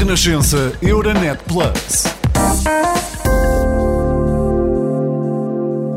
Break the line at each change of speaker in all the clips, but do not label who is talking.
Renascença Euronet Plus.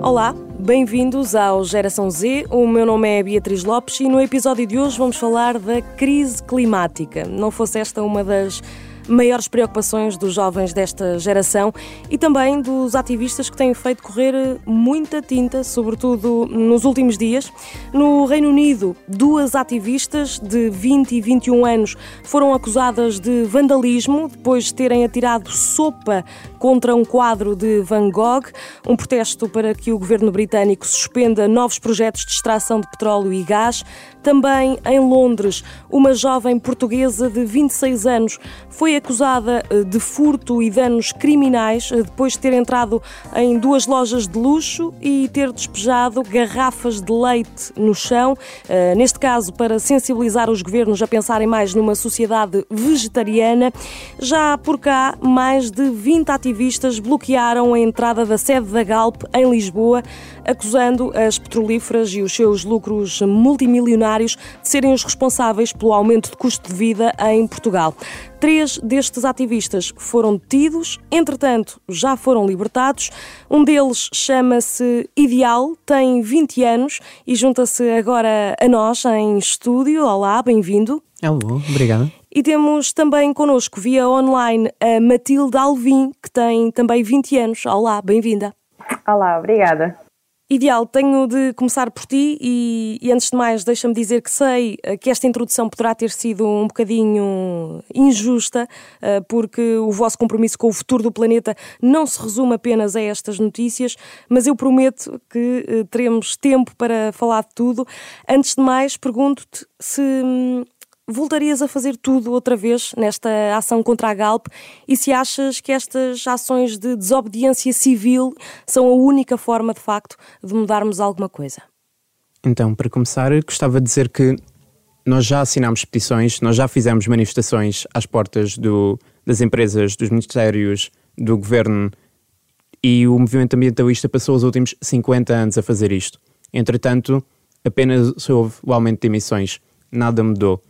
Olá, bem-vindos ao Geração Z. O meu nome é Beatriz Lopes e no episódio de hoje vamos falar da crise climática. Não fosse esta uma das maiores preocupações dos jovens desta geração e também dos ativistas que têm feito correr muita tinta, sobretudo nos últimos dias. No Reino Unido, duas ativistas de 20 e 21 anos foram acusadas de vandalismo depois de terem atirado sopa contra um quadro de Van Gogh, um protesto para que o governo britânico suspenda novos projetos de extração de petróleo e gás. Também em Londres, uma jovem portuguesa de 26 anos foi acusada eh, de furto e danos criminais eh, depois de ter entrado em duas lojas de luxo e ter despejado garrafas de leite no chão, eh, neste caso para sensibilizar os governos a pensarem mais numa sociedade vegetariana. Já por cá, mais de 20 ativistas bloquearam a entrada da sede da Galp em Lisboa, acusando as petrolíferas e os seus lucros multimilionários de serem os responsáveis pelo aumento de custo de vida em Portugal. Três destes ativistas foram detidos, entretanto, já foram libertados. Um deles chama-se Ideal, tem 20 anos e junta-se agora a nós em estúdio. Olá, bem-vindo.
Alô, obrigado.
E temos também connosco via online a Matilde Alvim, que tem também 20 anos. Olá, bem-vinda.
Olá, obrigada.
Ideal, tenho de começar por ti e, e antes de mais deixa-me dizer que sei eh, que esta introdução poderá ter sido um bocadinho injusta, eh, porque o vosso compromisso com o futuro do planeta não se resume apenas a estas notícias, mas eu prometo que eh, teremos tempo para falar de tudo. Antes de mais, pergunto-te se hum, voltarias a fazer tudo outra vez nesta ação contra a Galp e se achas que estas ações de desobediência civil são a única forma, de facto, de mudarmos alguma coisa?
Então, para começar, gostava de dizer que nós já assinámos petições, nós já fizemos manifestações às portas do, das empresas, dos ministérios, do governo e o movimento ambientalista passou os últimos 50 anos a fazer isto. Entretanto, apenas houve o aumento de emissões, nada mudou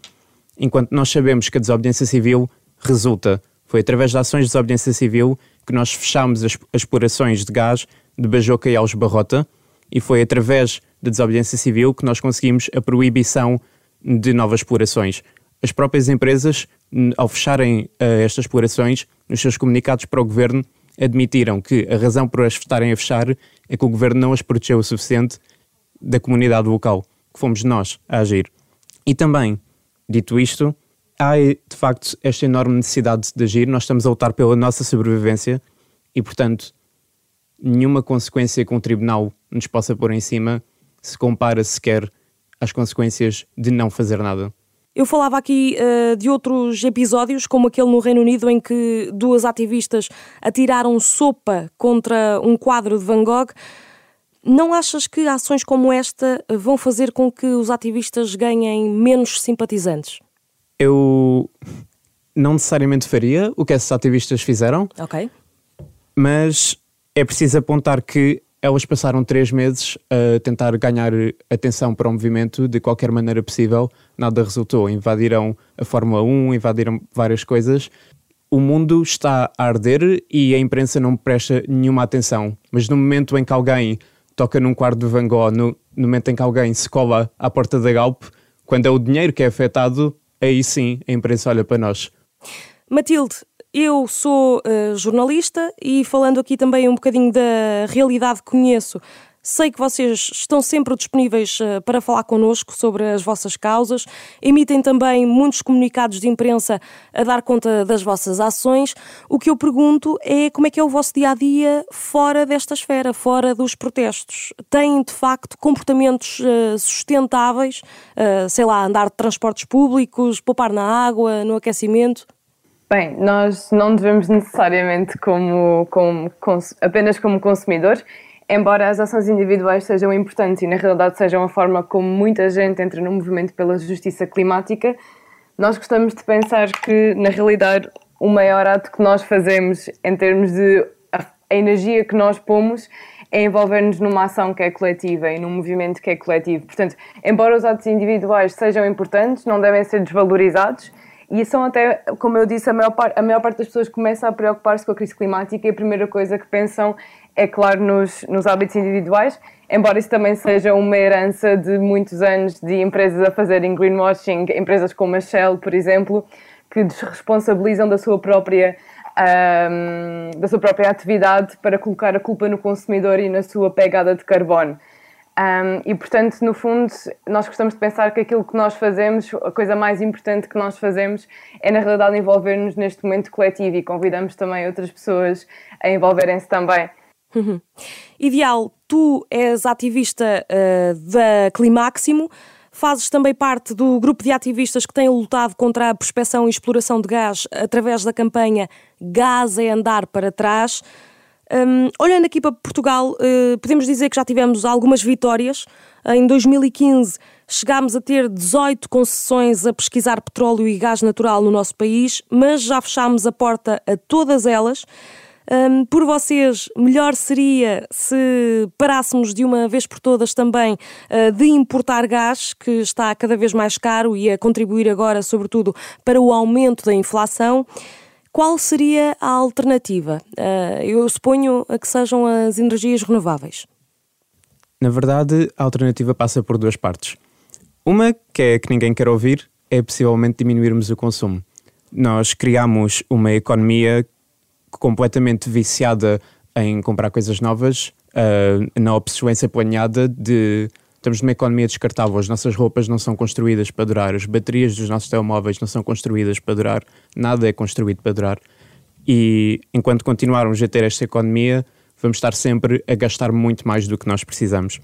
enquanto nós sabemos que a desobediência civil resulta. Foi através de ações de desobediência civil que nós fechámos as, explorações de gás de Bajoca e Alves Barrota e foi através da desobediência civil que nós conseguimos a proibição de novas explorações. As próprias empresas, ao fecharem uh, estas explorações, nos seus comunicados para o governo, admitiram que a razão por as estarem a fechar é que o governo não as protegeu o suficiente da comunidade local, que fomos nós a agir. E também Dito isto, há de facto esta enorme necessidade de agir. Nós estamos a lutar pela nossa sobrevivência e, portanto, nenhuma consequência que um tribunal nos possa pôr em cima se compara sequer às consequências de não fazer nada.
Eu falava aqui uh, de outros episódios, como aquele no Reino Unido, em que duas ativistas atiraram sopa contra um quadro de Van Gogh. Não achas que ações como esta vão fazer com que os ativistas ganhem menos simpatizantes?
Eu não necessariamente faria o que esses ativistas fizeram.
Ok.
Mas é preciso apontar que elas passaram três meses a tentar ganhar atenção para o movimento de qualquer maneira possível. Nada resultou. Invadiram a Fórmula 1, invadiram várias coisas. O mundo está a arder e a imprensa não presta nenhuma atenção. Mas no momento em que alguém toca num quadro de Van Gogh no, no momento em que alguém se cola à porta da Galp, quando é o dinheiro que é afetado, aí sim a imprensa olha para nós.
Matilde, eu sou uh, jornalista e falando aqui também um bocadinho da realidade que conheço, Sei que vocês estão sempre disponíveis eh, para falar connosco sobre as vossas causas, emitem também muitos comunicados de imprensa a dar conta das vossas ações. O que eu pergunto é como é que é o vosso dia a dia fora desta esfera, fora dos protestos? Têm de facto comportamentos eh, sustentáveis, eh, sei lá, andar de transportes públicos, poupar na água, no aquecimento?
Bem, nós não devemos necessariamente como, como apenas como consumidores embora as ações individuais sejam importantes e na realidade sejam a forma como muita gente entra no movimento pela justiça climática, nós gostamos de pensar que na realidade o maior ato que nós fazemos em termos de a, energia que nós pomos é envolver-nos numa ação que é coletiva e num movimento que é coletivo. Portanto, embora os atos individuais sejam importantes, não devem ser desvalorizados E são até, como eu disse, a maior, par, a maior parte das pessoas começa a preocupar-se com a crise climática e a primeira coisa que pensam é, claro, nos, nos hábitos individuais, embora isso também seja uma herança de muitos anos de empresas a fazerem greenwashing, empresas como a Shell, por exemplo, que desresponsabilizam da sua própria um, da sua própria atividade para colocar a culpa no consumidor e na sua pegada de carbono. Um, e portanto, no fundo, nós gostamos de pensar que aquilo que nós fazemos, a coisa mais importante que nós fazemos é na realidade envolver-nos neste momento coletivo e convidamos também outras pessoas a envolverem-se também.
Uhum. Ideal, tu és ativista uh, da Climáximo, fazes também parte do grupo de ativistas que têm lutado contra a prospecção e exploração de gás através da campanha Gás é Andar para Trás. Um, olhando aqui para Portugal, uh, podemos dizer que já tivemos algumas vitórias. Em 2015 chegámos a ter 18 concessões a pesquisar petróleo e gás natural no nosso país, mas já fechámos a porta a todas elas. Um, por vocês, melhor seria se parássemos de uma vez por todas também uh, de importar gás, que está cada vez mais caro e a contribuir agora, sobretudo, para o aumento da inflação. Qual seria a alternativa? Uh, eu suponho que sejam as energias renováveis.
Na verdade, a alternativa passa por duas partes. Uma, que é que ninguém quer ouvir, é possivelmente diminuirmos o consumo. Nós criamos uma economia completamente viciada em comprar coisas novas, uh, na obsessão planeada de estamos numa economia descartável, as nossas roupas não são construídas para durar, as baterias dos nossos telemóveis não são construídas para durar, nada é construído para durar. E enquanto continuarmos a ter esta economia, vamos estar sempre a gastar muito mais do que nós precisamos.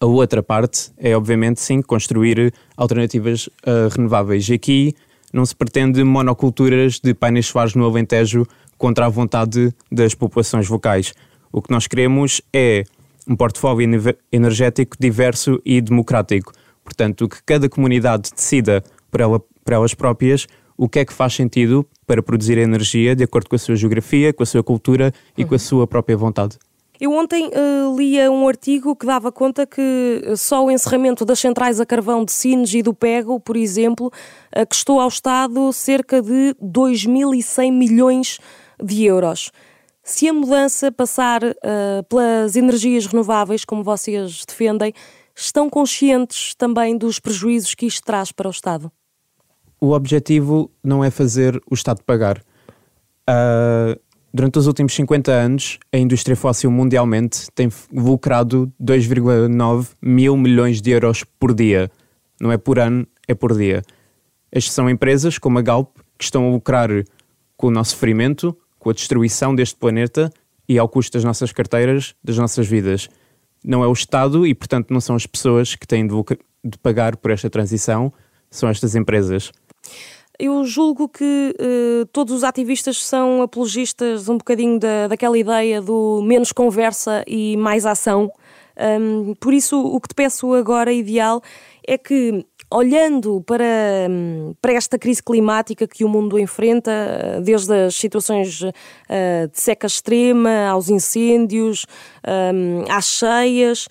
A outra parte é, obviamente, sim, construir alternativas uh, renováveis. E aqui não se pretende monoculturas de painéis solares no Alentejo contra a vontade das populações locais. O que nós queremos é um portfólio energético diverso e democrático. Portanto, que cada comunidade decida por, ela, por elas próprias o que é que faz sentido para produzir energia de acordo com a sua geografia, com a sua cultura e uhum. com a sua própria vontade.
Eu ontem uh, lia um artigo que dava conta que só o encerramento das centrais a carvão de Sines e do Pego, por exemplo, uh, custou ao Estado cerca de 2.100 milhões de de euros. Se a mudança passar uh, pelas energias renováveis, como vocês defendem, estão conscientes também dos prejuízos que isto traz para o Estado?
O objetivo não é fazer o Estado pagar. Uh, durante os últimos 50 anos, a indústria fóssil mundialmente tem lucrado 2,9 mil milhões de euros por dia. Não é por ano, é por dia. Estas são empresas como a Galp que estão a lucrar com o nosso ferimento, com a destruição deste planeta e ao custo das nossas carteiras, das nossas vidas. Não é o Estado e, portanto, não são as pessoas que têm de, de pagar por esta transição, são estas empresas.
Eu julgo que uh, todos os ativistas são apologistas um bocadinho da, daquela ideia do menos conversa e mais ação. Um, por isso, o que te peço agora, ideal, é que olhando para, para esta crise climática que o mundo enfrenta, desde as situações uh, de seca extrema, aos incêndios, um, às cheias,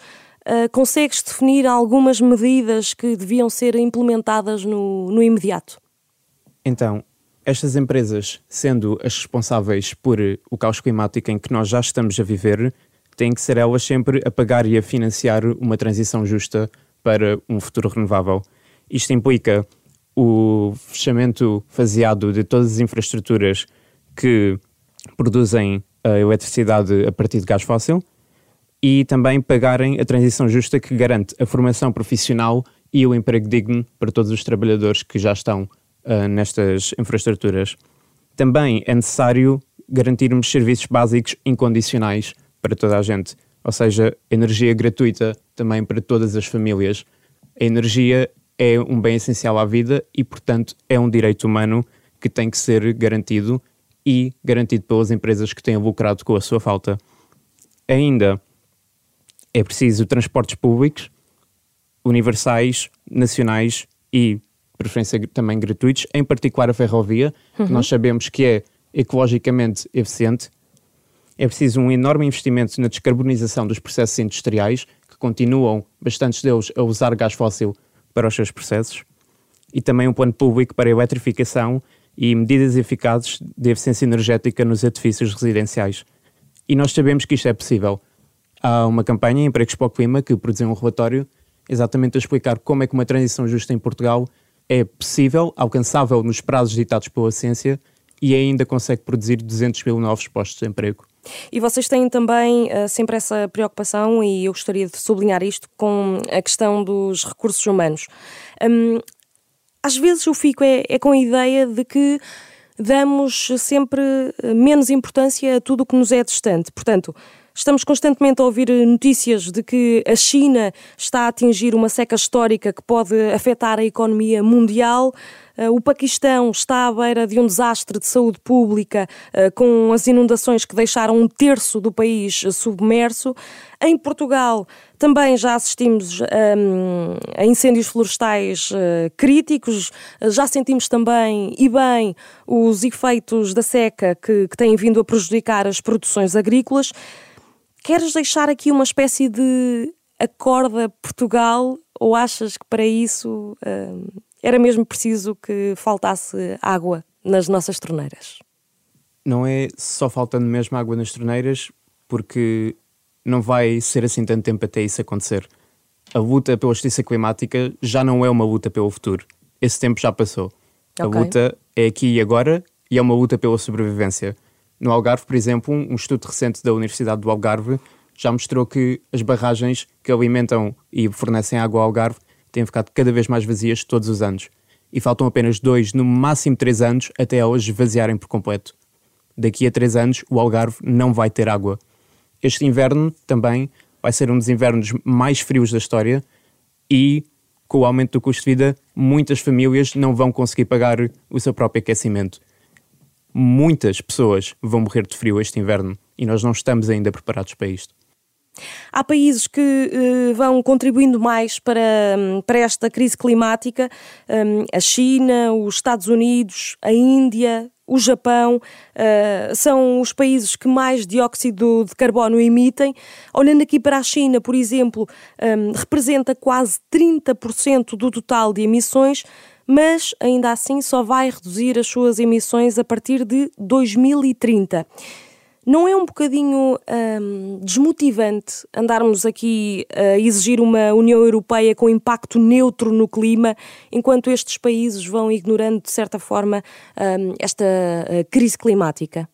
uh, consegues definir algumas medidas que deviam ser implementadas no, no imediato?
Então, estas empresas, sendo as responsáveis por o caos climático em que nós já estamos a viver, têm que ser elas sempre a pagar e a financiar uma transição justa para um futuro renovável. Isto implica o fechamento faseado de todas as infraestruturas que produzem a eletricidade a partir de gás fóssil e também pagarem a transição justa que garante a formação profissional e o emprego digno para todos os trabalhadores que já estão uh, nestas infraestruturas. Também é necessário garantirmos serviços básicos incondicionais para toda a gente, ou seja, energia gratuita também para todas as famílias. A energia é um bem essencial à vida e, portanto, é um direito humano que tem que ser garantido e garantido pelas empresas que têm lucrado com a sua falta. Ainda é preciso transportes públicos universais, nacionais e, preferência, também gratuitos, em particular a ferrovia, uhum. que nós sabemos que é ecologicamente eficiente. É preciso um enorme investimento na descarbonização dos processos industriais, que continuam, bastantes deles, a usar gás fóssil para os seus processos. e também um plano público para a eletrificação e medidas eficazes de eficiência energética nos edifícios residenciais. E nós sabemos que isto é possível. Há uma campanha, Empregos para o Clima, que produziu um relatório exatamente a explicar como é que uma transição justa em Portugal é possível, alcançável nos prazos ditados pela ciência e ainda consegue produzir 200 mil novos postos de emprego.
E vocês têm também uh, sempre essa preocupação, e eu gostaria de sublinhar isto, com a questão dos recursos humanos. Um, às vezes eu fico é, é com a ideia de que damos sempre eh, menos importância a tudo o que nos é distante. Portanto, Estamos constantemente a ouvir notícias de que a China está a atingir uma seca histórica que pode afetar a economia mundial. Eh, o Paquistão está à beira de um desastre de saúde pública, eh, com as inundações que deixaram um terço do país submerso. Em Portugal também já assistimos ehm, a incêndios florestais críticos, já sentimos também, e bem, os efeitos da seca que, que têm vindo a prejudicar as produções agrícolas. Queres deixar aqui uma espécie de acorda Portugal ou achas que para isso uh, era mesmo preciso que faltasse água nas nossas torneiras?
Não é só faltando mesmo água nas torneiras, porque não vai ser assim tanto tempo até isso acontecer. A luta pela justiça climática já não é uma luta pelo futuro. Esse tempo já passou. Okay. A luta é aqui e agora e é uma luta pela sobrevivência. No Algarve, por exemplo, um estudo recente da Universidade do Algarve já mostrou que as barragens que alimentam e fornecem água ao Algarve têm ficado cada vez mais vazias todos os anos. E faltam apenas dois, no máximo três anos, até elas esvaziarem por completo. Daqui a três anos, o Algarve não vai ter água. Este inverno também vai ser um dos invernos mais frios da história e, com o aumento do custo de vida, muitas famílias não vão conseguir pagar o seu próprio aquecimento muitas pessoas vão morrer de frio este inverno e nós não estamos ainda preparados para isto.
Há países que uh, vão contribuindo mais para, um, para esta crise climática, um, a China, os Estados Unidos, a Índia, o Japão, uh, são os países que mais dióxido de carbono emitem. Olhando aqui para a China, por exemplo, um, representa quase 30% do total de emissões, mas ainda assim só vai reduzir as suas emissões a partir de 2030. Não é um bocadinho hum, desmotivante andarmos aqui a exigir uma União Europeia com impacto neutro no clima, enquanto estes países vão ignorando, de certa forma, hum, esta uh, crise climática?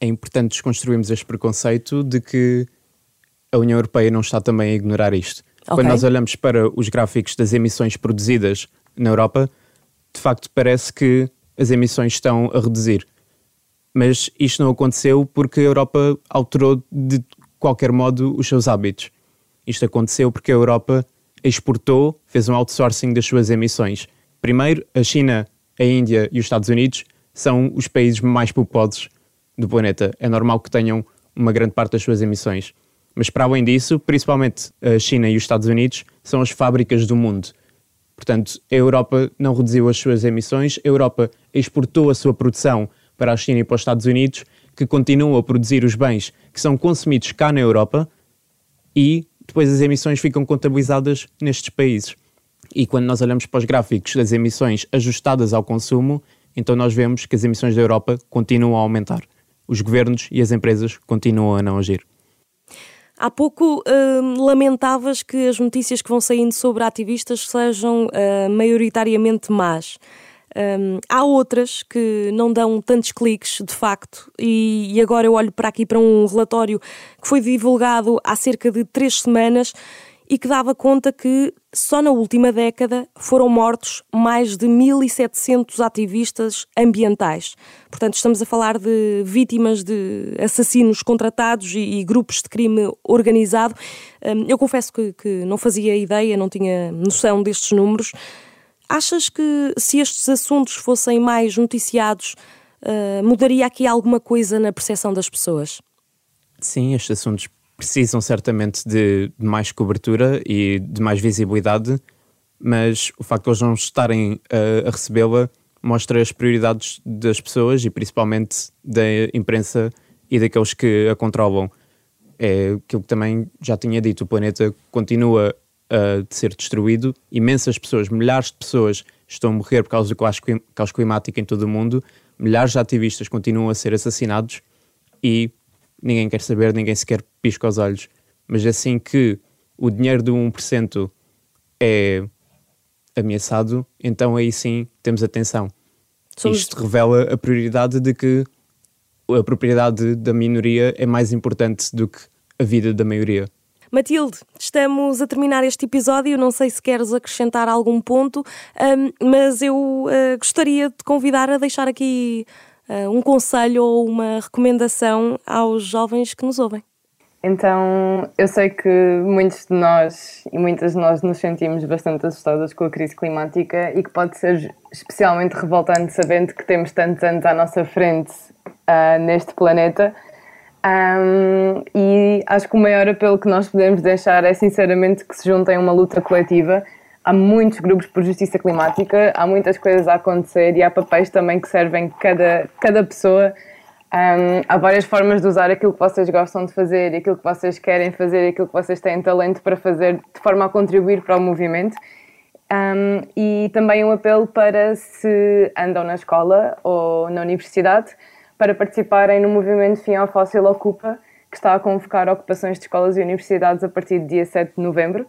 É importante desconstruirmos este preconceito de que a União Europeia não está também a ignorar isto. Okay. Quando nós olhamos para os gráficos das emissões produzidas na Europa, de facto parece que as emissões estão a reduzir. Mas isto não aconteceu porque a Europa alterou de qualquer modo os seus hábitos. Isto aconteceu porque a Europa exportou, fez um outsourcing das suas emissões. Primeiro, a China, a Índia e os Estados Unidos são os países mais populosos do planeta. É normal que tenham uma grande parte das suas emissões. Mas para além disso, principalmente a China e os Estados Unidos são as fábricas do mundo. Portanto, a Europa não reduziu as suas emissões, a Europa exportou a sua produção para a China e para os Estados Unidos, que continuam a produzir os bens que são consumidos cá na Europa e depois as emissões ficam contabilizadas nestes países. E quando nós olhamos para os gráficos das emissões ajustadas ao consumo, então nós vemos que as emissões da Europa continuam a aumentar. Os governos e as empresas continuam a não agir.
Há pouco uh, lamentavas que as notícias que vão saindo sobre ativistas sejam uh, maioritariamente más. Um, há outras que não dão tantos cliques, de facto, e, e, agora eu olho para aqui para um relatório que foi divulgado há cerca de três semanas e que dava conta que só na última década foram mortos mais de 1.700 ativistas ambientais. Portanto, estamos a falar de vítimas de assassinos contratados e, e grupos de crime organizado. Hum, eu confesso que, que não fazia ideia, não tinha noção destes números. Achas que se estes assuntos fossem mais noticiados, uh, mudaria aqui alguma coisa na percepção das pessoas?
Sim, estes assuntos precisam certamente de, de mais cobertura e de mais visibilidade, mas o facto de eles não estarem a, a recebê-la mostra as prioridades das pessoas e principalmente da imprensa e daqueles que a controlam. É aquilo que também já tinha dito: o planeta continua a ser destruído, imensas pessoas, milhares de pessoas estão a morrer por causa do caos climático em todo o mundo, milhares de ativistas continuam a ser assassinados e ninguém quer saber, ninguém sequer pisca os olhos. Mas assim que o dinheiro do 1% é ameaçado, então aí sim temos atenção. Somos... Isto revela a prioridade de que a propriedade da minoria é mais importante do que a vida da maioria.
Matilde, estamos a terminar este episódio. Não sei se queres acrescentar algum ponto, um, mas eu uh, gostaria de convidar a deixar aqui uh, um conselho ou uma recomendação aos jovens que nos ouvem.
Então, eu sei que muitos de nós e muitas de nós nos sentimos bastante assustadas com a crise climática e que pode ser especialmente revoltante sabendo que temos tantos anos à nossa frente uh, neste planeta. Um, e acho que o maior apelo que nós podemos deixar é sinceramente que se juntem a uma luta coletiva. Há muitos grupos por justiça climática, há muitas coisas a acontecer e há papéis também que servem cada, cada pessoa um, há várias formas de usar aquilo que vocês gostam de fazer, aquilo que vocês querem fazer, aquilo que vocês têm talento para fazer, de forma a contribuir para o movimento. Um, e também um apelo para se andam na escola ou na universidade para participarem no movimento Fim ao Fóssil Ocupa, que está a convocar ocupações de escolas e universidades a partir do dia 7 de novembro.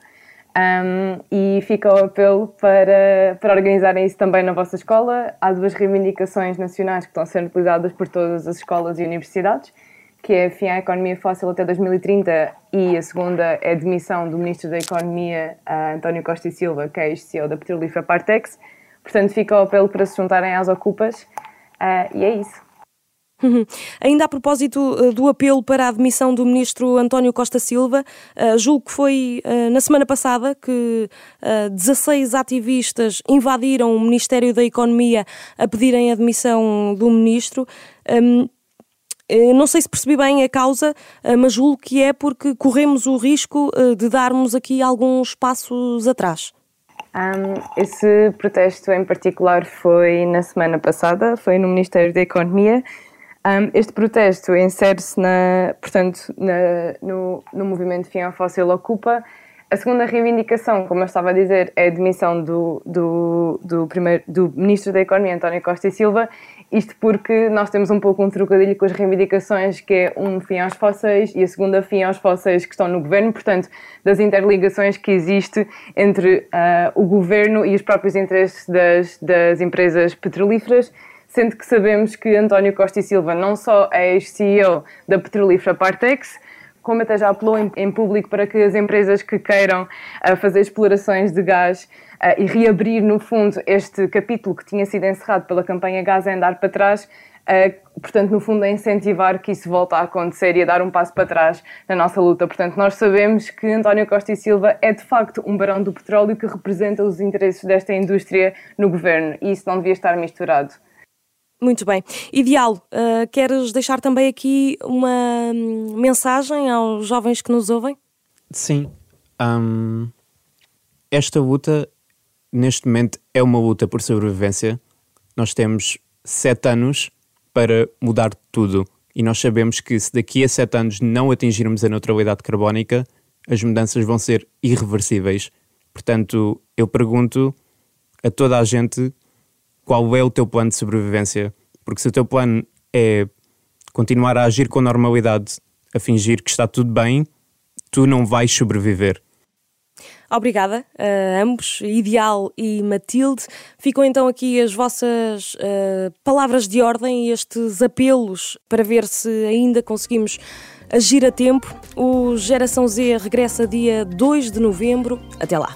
Um, e fica o apelo para, para organizarem isso também na vossa escola. Há duas reivindicações nacionais que estão a ser utilizadas por todas as escolas e universidades, que é a fim à economia fóssil até 2030 e a segunda é a demissão do Ministro da Economia, António Costa e Silva, que é ex-CEO da Petrolífera Partex. Portanto, fica o apelo para se juntarem às ocupas uh, e é isso.
Uhum. Ainda a propósito uh, do apelo para a admissão do ministro António Costa Silva, uh, julgo que foi uh, na semana passada que 16 ativistas invadiram o Ministério da Economia a pedirem a admissão do ministro. Um, não sei se percebi bem a causa, mas julgo que é porque corremos o risco de darmos aqui alguns passos atrás.
Um, esse protesto em particular foi na semana passada, foi no Ministério da Economia um, este protesto insere-se portanto, na, no, no movimento Fim ao Fóssil Ocupa. A segunda reivindicação, como eu estava a dizer, é a demissão do, do, do, primeiro, do Ministro da Economia, António Costa e Silva, isto porque nós temos um pouco um trocadilho com as reivindicações, que é um fim aos fósseis e a segunda fim aos fósseis que estão no governo, portanto, das interligações que existe entre uh, o governo e os próprios interesses das, das empresas petrolíferas sendo que sabemos que António Costa e Silva não só é ex-CEO da petrolífera Partex, como até já apelou em, em, público para que as empresas que queiram uh, fazer explorações de gás uh, e reabrir, no fundo, este capítulo que tinha sido encerrado pela campanha Gás a andar para trás, uh, portanto, no fundo, a incentivar que isso volte a acontecer e a dar um passo para trás na nossa luta. Portanto, nós sabemos que António Costa e Silva é, de facto, um barão do petróleo que representa os interesses desta indústria no governo e isso não devia estar misturado.
Muito bem. Ideal, uh, queres deixar também aqui uma hum, mensagem aos jovens que nos ouvem?
Sim. Um, esta luta, neste momento, é uma luta por sobrevivência. Nós temos sete anos para mudar tudo. E nós sabemos que se daqui a sete anos não atingirmos a neutralidade carbónica, as mudanças vão ser irreversíveis. Portanto, eu pergunto a toda a gente qual é o teu plano de sobrevivência. Porque se o teu plano é continuar a agir com normalidade, a fingir que está tudo bem, tu não vais sobreviver.
Obrigada a ambos, Ideal e Matilde. Ficam então aqui as vossas uh, palavras de ordem e estes apelos para ver se ainda conseguimos agir a tempo. O Geração Z regressa dia 2 de novembro. Até lá.